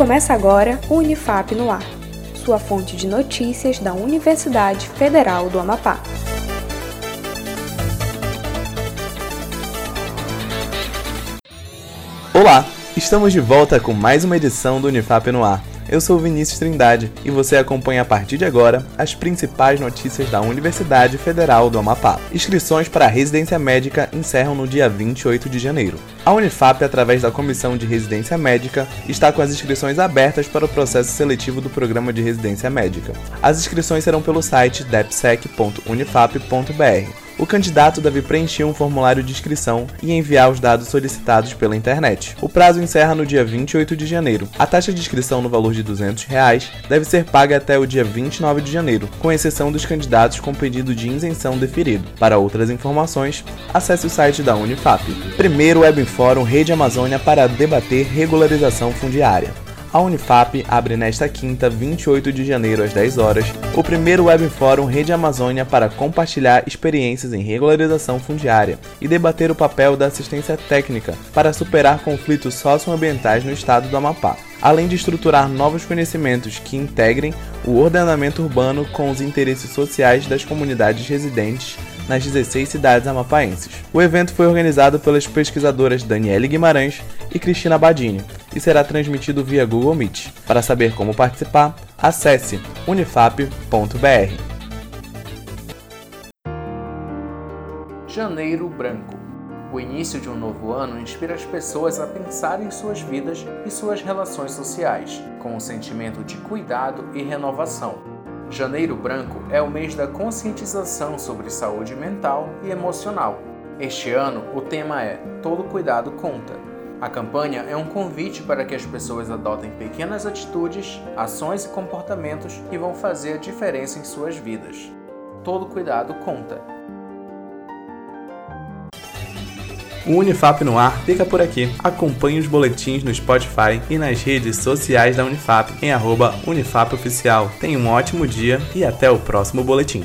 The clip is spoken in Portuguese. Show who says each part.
Speaker 1: Começa agora o Unifap no Ar, sua fonte de notícias da Universidade Federal do Amapá.
Speaker 2: Olá, estamos de volta com mais uma edição do Unifap no Ar. Eu sou Vinícius Trindade e você acompanha a partir de agora as principais notícias da Universidade Federal do Amapá. Inscrições para a residência médica encerram no dia 28 de janeiro. A Unifap, através da Comissão de Residência Médica, está com as inscrições abertas para o processo seletivo do programa de residência médica. As inscrições serão pelo site depsec.unifap.br o candidato deve preencher um formulário de inscrição e enviar os dados solicitados pela internet. O prazo encerra no dia 28 de janeiro. A taxa de inscrição no valor de 200 reais deve ser paga até o dia 29 de janeiro, com exceção dos candidatos com pedido de isenção deferido. Para outras informações, acesse o site da Unifap. Primeiro Web Fórum Rede Amazônia para debater regularização fundiária a Unifap abre nesta quinta, 28 de janeiro, às 10 horas, o primeiro Web Fórum Rede Amazônia para compartilhar experiências em regularização fundiária e debater o papel da assistência técnica para superar conflitos socioambientais no estado do Amapá, além de estruturar novos conhecimentos que integrem o ordenamento urbano com os interesses sociais das comunidades residentes nas 16 cidades amapaenses. O evento foi organizado pelas pesquisadoras Daniele Guimarães e Cristina Badini e será transmitido via Google Meet. Para saber como participar, acesse unifap.br.
Speaker 3: Janeiro Branco o início de um novo ano inspira as pessoas a pensar em suas vidas e suas relações sociais, com um sentimento de cuidado e renovação. Janeiro Branco é o mês da conscientização sobre saúde mental e emocional. Este ano, o tema é Todo Cuidado Conta. A campanha é um convite para que as pessoas adotem pequenas atitudes, ações e comportamentos que vão fazer a diferença em suas vidas. Todo cuidado conta.
Speaker 2: O Unifap no ar fica por aqui. Acompanhe os boletins no Spotify e nas redes sociais da Unifap em arroba Unifapoficial. Tenha um ótimo dia e até o próximo boletim.